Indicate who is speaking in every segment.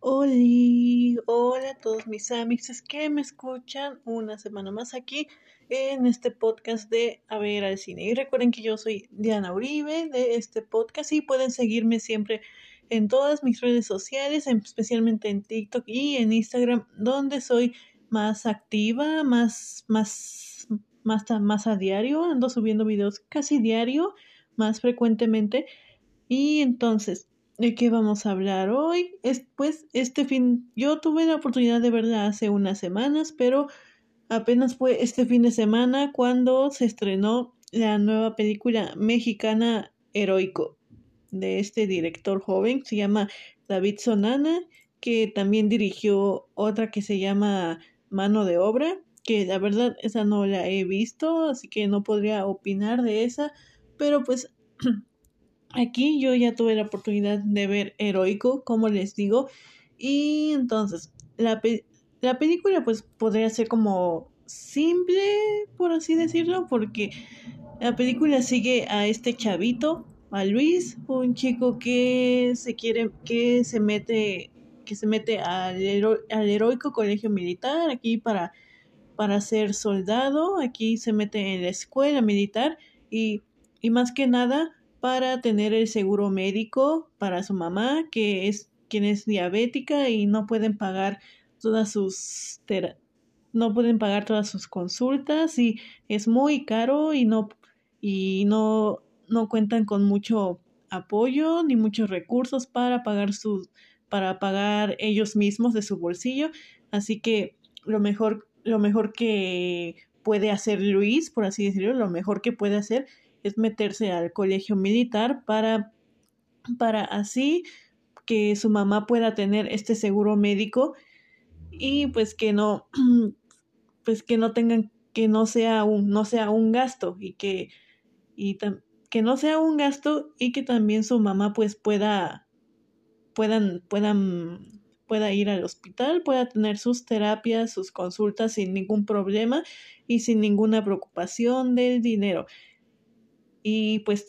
Speaker 1: Hola, hola a todos mis amigos que me escuchan una semana más aquí en este podcast de A ver al cine. Y recuerden que yo soy Diana Uribe de este podcast y pueden seguirme siempre en todas mis redes sociales, especialmente en TikTok y en Instagram, donde soy más activa, más, más, más, más a diario, ando subiendo videos casi diario, más frecuentemente. Y entonces, ¿de qué vamos a hablar hoy? Es, pues este fin, yo tuve la oportunidad de verla hace unas semanas, pero apenas fue este fin de semana cuando se estrenó la nueva película mexicana Heroico de este director joven, se llama David Sonana, que también dirigió otra que se llama Mano de Obra, que la verdad esa no la he visto, así que no podría opinar de esa, pero pues aquí yo ya tuve la oportunidad de ver Heroico, como les digo, y entonces la, la película pues podría ser como simple, por así decirlo, porque la película sigue a este chavito a Luis, un chico que se quiere, que se mete, que se mete al, al heroico colegio militar aquí para, para ser soldado, aquí se mete en la escuela militar y, y más que nada para tener el seguro médico para su mamá, que es quien es diabética y no pueden pagar todas sus no pueden pagar todas sus consultas y es muy caro y no y no no cuentan con mucho apoyo ni muchos recursos para pagar sus para pagar ellos mismos de su bolsillo, así que lo mejor lo mejor que puede hacer Luis, por así decirlo, lo mejor que puede hacer es meterse al colegio militar para para así que su mamá pueda tener este seguro médico y pues que no pues que no tengan que no sea un no sea un gasto y que y que no sea un gasto y que también su mamá pues pueda puedan puedan pueda ir al hospital, pueda tener sus terapias, sus consultas sin ningún problema y sin ninguna preocupación del dinero. Y pues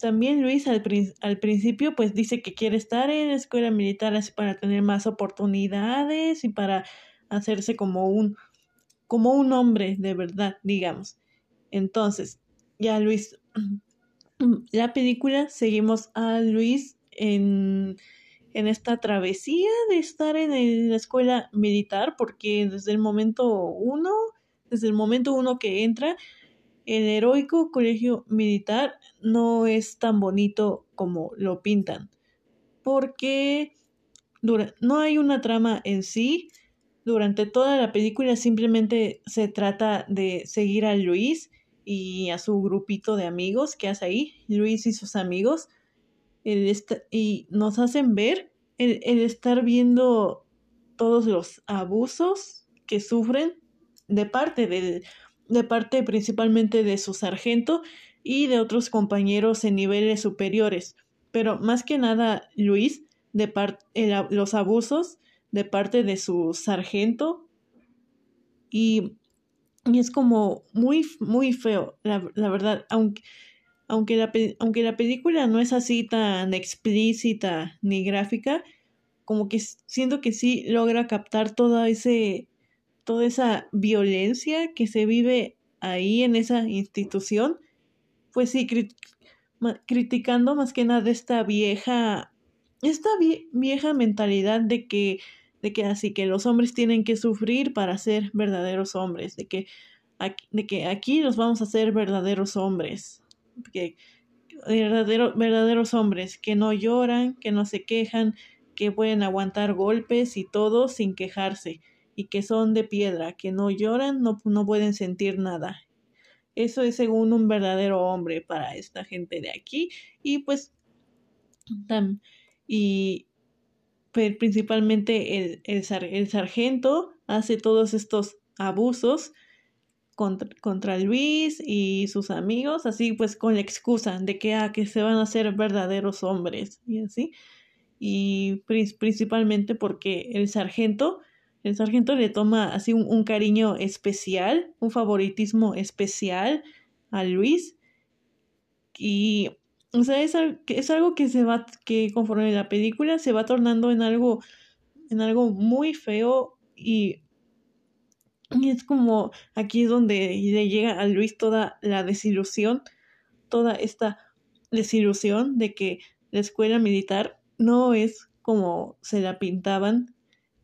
Speaker 1: también Luis al, al, principio pues dice que quiere estar en la escuela militar para tener más oportunidades y para hacerse como un como un hombre de verdad, digamos. Entonces, ya Luis la película seguimos a Luis en, en esta travesía de estar en la escuela militar, porque desde el momento uno, desde el momento uno que entra, el heroico colegio militar no es tan bonito como lo pintan, porque no hay una trama en sí, durante toda la película simplemente se trata de seguir a Luis y a su grupito de amigos que hace ahí, Luis y sus amigos, y nos hacen ver el, estar viendo todos los abusos que sufren de parte de, de parte principalmente de su sargento y de otros compañeros en niveles superiores. Pero más que nada, Luis, de parte los abusos de parte de su sargento y y es como muy, muy feo, la, la verdad, aunque, aunque, la, aunque la película no es así tan explícita ni gráfica, como que siento que sí logra captar toda ese toda esa violencia que se vive ahí en esa institución, pues sí, criticando más que nada esta vieja, esta vieja mentalidad de que de que así que los hombres tienen que sufrir para ser verdaderos hombres, de que aquí, de que aquí los vamos a ser verdaderos hombres, que verdaderos hombres que no lloran, que no se quejan, que pueden aguantar golpes y todo sin quejarse, y que son de piedra, que no lloran, no, no pueden sentir nada. Eso es según un verdadero hombre para esta gente de aquí, y pues, y, principalmente el, el, sargento hace todos estos abusos contra, contra, Luis y sus amigos, así pues con la excusa de que, ah, que se van a ser verdaderos hombres y así. Y principalmente porque el sargento, el sargento le toma así un, un cariño especial, un favoritismo especial a Luis. Y o sea, es, es algo que se va, que conforme la película se va tornando en algo, en algo muy feo y, y es como aquí es donde le llega a Luis toda la desilusión, toda esta desilusión de que la escuela militar no es como se la pintaban,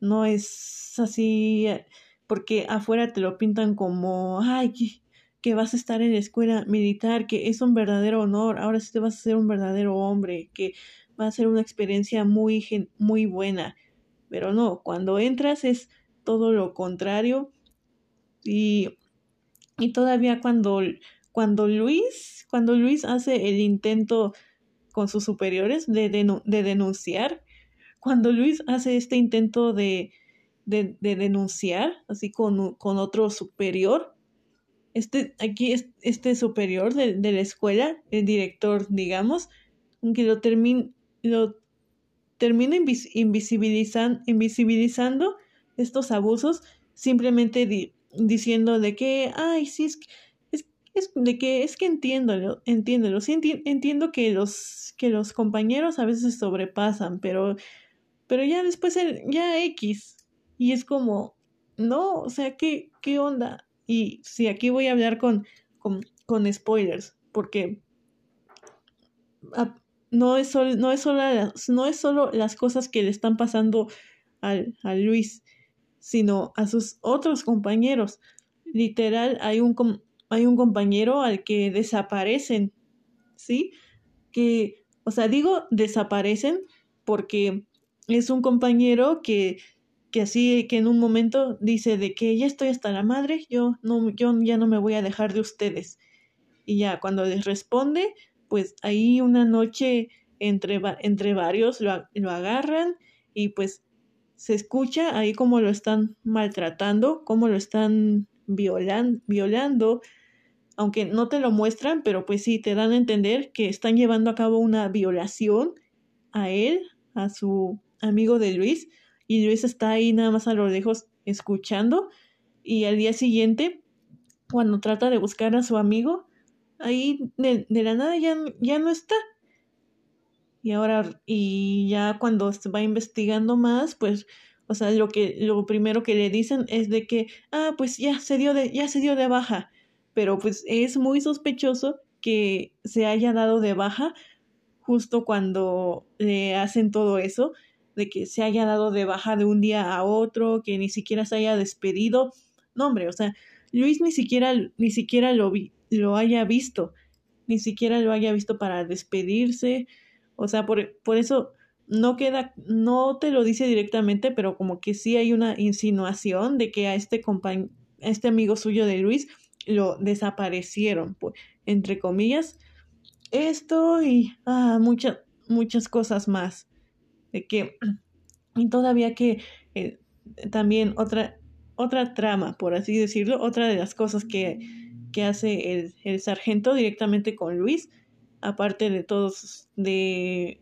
Speaker 1: no es así, porque afuera te lo pintan como, ay, que vas a estar en la escuela militar, que es un verdadero honor, ahora sí te vas a ser un verdadero hombre, que va a ser una experiencia muy, muy buena. Pero no, cuando entras es todo lo contrario. Y, y todavía cuando, cuando Luis, cuando Luis hace el intento con sus superiores de, de denunciar, cuando Luis hace este intento de, de, de denunciar, así con, con otro superior, este, aquí es este superior de, de, la escuela, el director, digamos, que lo, termina lo termina invisibilizan invisibilizando estos abusos, simplemente diciendo de que, ay, sí, es, es, es, de que es que entiendo, entiéndelo, sí entiendo que los, que los compañeros a veces sobrepasan, pero, pero ya después, ya X, y es como, no, o sea, ¿qué, qué onda? Y sí, aquí voy a hablar con, con, con spoilers, porque no, es solo, no, es solo las, no es solo las cosas que le están pasando al, a Luis, sino a sus otros compañeros. Literal, hay un, hay un compañero al que desaparecen, ¿sí? Que, o sea, digo desaparecen porque es un compañero que que así que en un momento dice de que ya estoy hasta la madre, yo no yo ya no me voy a dejar de ustedes. Y ya cuando les responde, pues ahí una noche entre, entre varios lo, lo agarran y pues se escucha ahí cómo lo están maltratando, cómo lo están violan, violando, aunque no te lo muestran, pero pues sí te dan a entender que están llevando a cabo una violación a él, a su amigo de Luis, y Luis está ahí nada más a lo lejos escuchando y al día siguiente, cuando trata de buscar a su amigo, ahí de, la nada ya, ya no está. Y ahora, y ya cuando se va investigando más, pues, o sea, lo que, lo primero que le dicen es de que, ah, pues ya se dio de, ya se dio de baja. Pero pues es muy sospechoso que se haya dado de baja justo cuando le hacen todo eso de que se haya dado de baja de un día a otro, que ni siquiera se haya despedido. No, hombre, o sea, Luis ni siquiera, ni siquiera lo, vi, lo haya visto, ni siquiera lo haya visto para despedirse. O sea, por, por eso no queda, no te lo dice directamente, pero como que sí hay una insinuación de que a este este amigo suyo de Luis lo desaparecieron, pues, entre comillas. Esto y ah, muchas, muchas cosas más de que, y todavía que eh, también otra, otra trama, por así decirlo, otra de las cosas que, que hace el, el, sargento directamente con Luis, aparte de todos, de,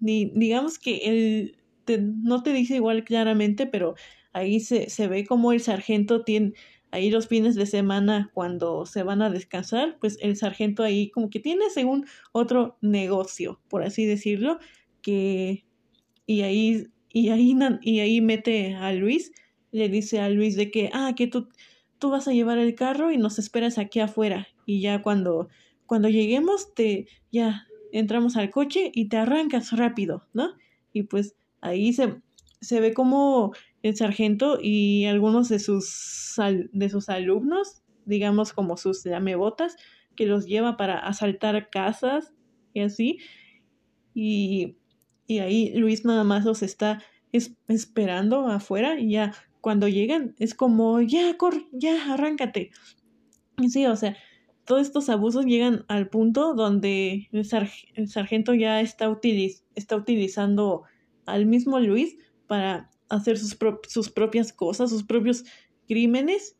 Speaker 1: digamos que él no te dice igual claramente, pero ahí se, se ve como el sargento tiene, ahí los fines de semana cuando se van a descansar, pues el sargento ahí como que tiene según otro negocio, por así decirlo, que y ahí y ahí y ahí mete a Luis, le dice a Luis de que ah que tú tú vas a llevar el carro y nos esperas aquí afuera y ya cuando cuando lleguemos te ya entramos al coche y te arrancas rápido, ¿no? Y pues ahí se se ve como el sargento y algunos de sus de sus alumnos, digamos como sus lamebotas, que los lleva para asaltar casas y así. Y y ahí Luis nada más los está esperando afuera y ya cuando llegan es como, ya, corre, ya, arráncate. Y sí, o sea, todos estos abusos llegan al punto donde el, sargento ya está, está utilizando al mismo Luis para hacer sus, sus propias cosas, sus propios crímenes.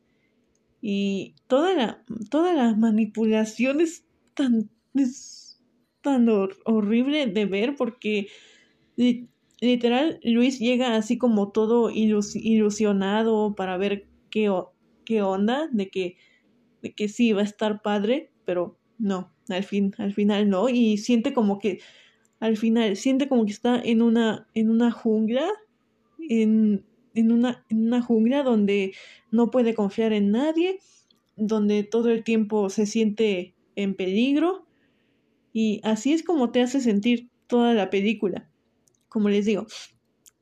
Speaker 1: Y toda la, toda la manipulación es tan, es tan horrible de ver porque Literal, Luis llega así como todo ilusionado para ver qué, qué onda, de que, de que sí va a estar padre, pero no, al fin, al final no, y siente como que, al final, siente como que está en una, en una jungla, en, en, una, en una jungla donde no puede confiar en nadie, donde todo el tiempo se siente en peligro, y así es como te hace sentir toda la película. Como les digo,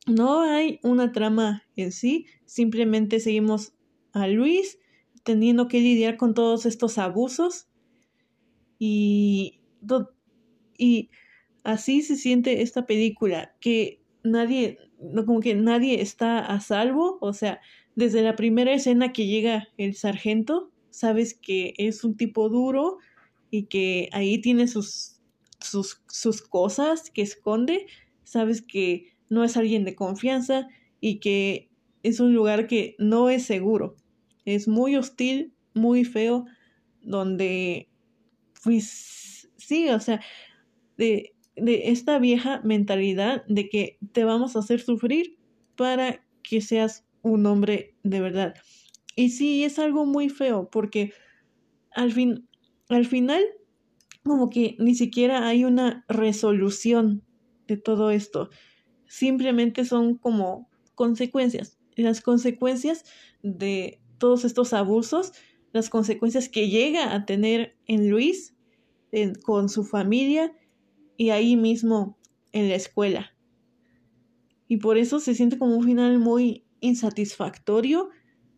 Speaker 1: no hay una trama en sí, simplemente seguimos a Luis teniendo que lidiar con todos estos abusos y, y así se siente esta película, que nadie, como que nadie está a salvo, o sea, desde la primera escena que llega el sargento, sabes que es un tipo duro y que ahí tiene sus, sus, sus cosas que esconde, sabes que no es alguien de confianza y que es un lugar que no es seguro. Es muy hostil, muy feo, donde pues sí, o sea, de, de esta vieja mentalidad de que te vamos a hacer sufrir para que seas un hombre de verdad. Y sí, es algo muy feo porque al fin, al final, como que ni siquiera hay una resolución todo esto. Simplemente son como consecuencias. Las consecuencias de todos estos abusos las consecuencias que llega a tener en Luis, con su familia y ahí mismo en la escuela. Y por eso se siente como un final muy insatisfactorio,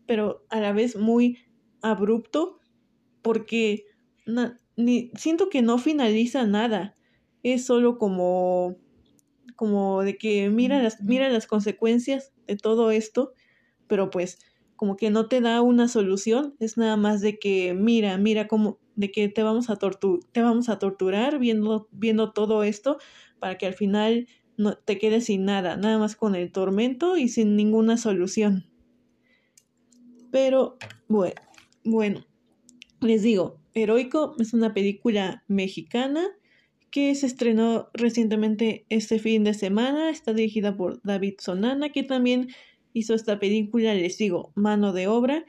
Speaker 1: pero a la vez muy abrupto, porque ni, siento que no finaliza nada. Es solo como, como de que mira las, mira las consecuencias de todo esto, pero pues como que no te da una solución, es nada más de que mira, mira cómo, de que te vamos a, te vamos a torturar viendo, viendo todo esto para que al final no te quedes sin nada, nada más con el tormento y sin ninguna solución. Pero bueno, bueno, les digo, Heroico es una película mexicana que se estrenó recientemente este fin de semana, está dirigida por David Sonana, que también hizo esta película, les digo, mano de obra,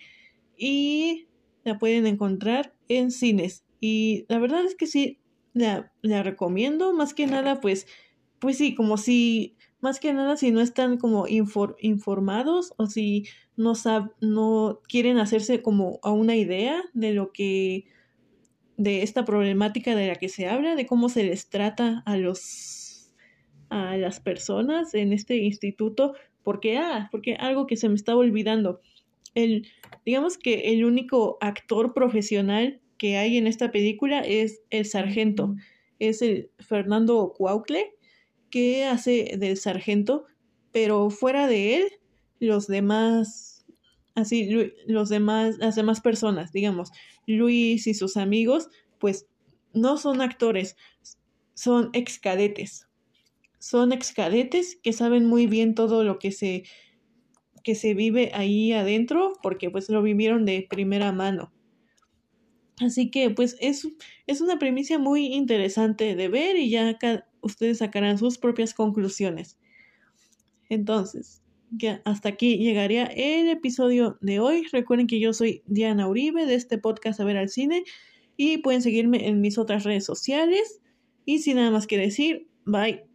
Speaker 1: y la pueden encontrar en cines. Y la verdad es que sí, la, la recomiendo, más que nada, pues, pues sí, como si, más que nada, si no están como informados o si no, sab no quieren hacerse como a una idea de lo que, de esta problemática de la que se habla, de cómo se les trata a los, a las personas en este instituto, porque, ah, porque algo que se me estaba olvidando. El, digamos que el único actor profesional que hay en esta película es el sargento. Es el Fernando Cuaucle, que hace del sargento, pero fuera de él, los demás, así, los demás, las demás personas, digamos, Luis y sus amigos, pues no son actores, son ex cadetes son excadetes que saben muy bien todo lo que se, que se vive ahí adentro, porque pues lo vivieron de primera mano. Así que pues es, es una premisa muy interesante de ver y ya ustedes sacarán sus propias conclusiones. Entonces, hasta aquí llegaría el episodio de hoy. Recuerden que yo soy Diana Uribe de este podcast A ver al cine y pueden seguirme en mis otras redes sociales. Y sin nada más que decir, bye.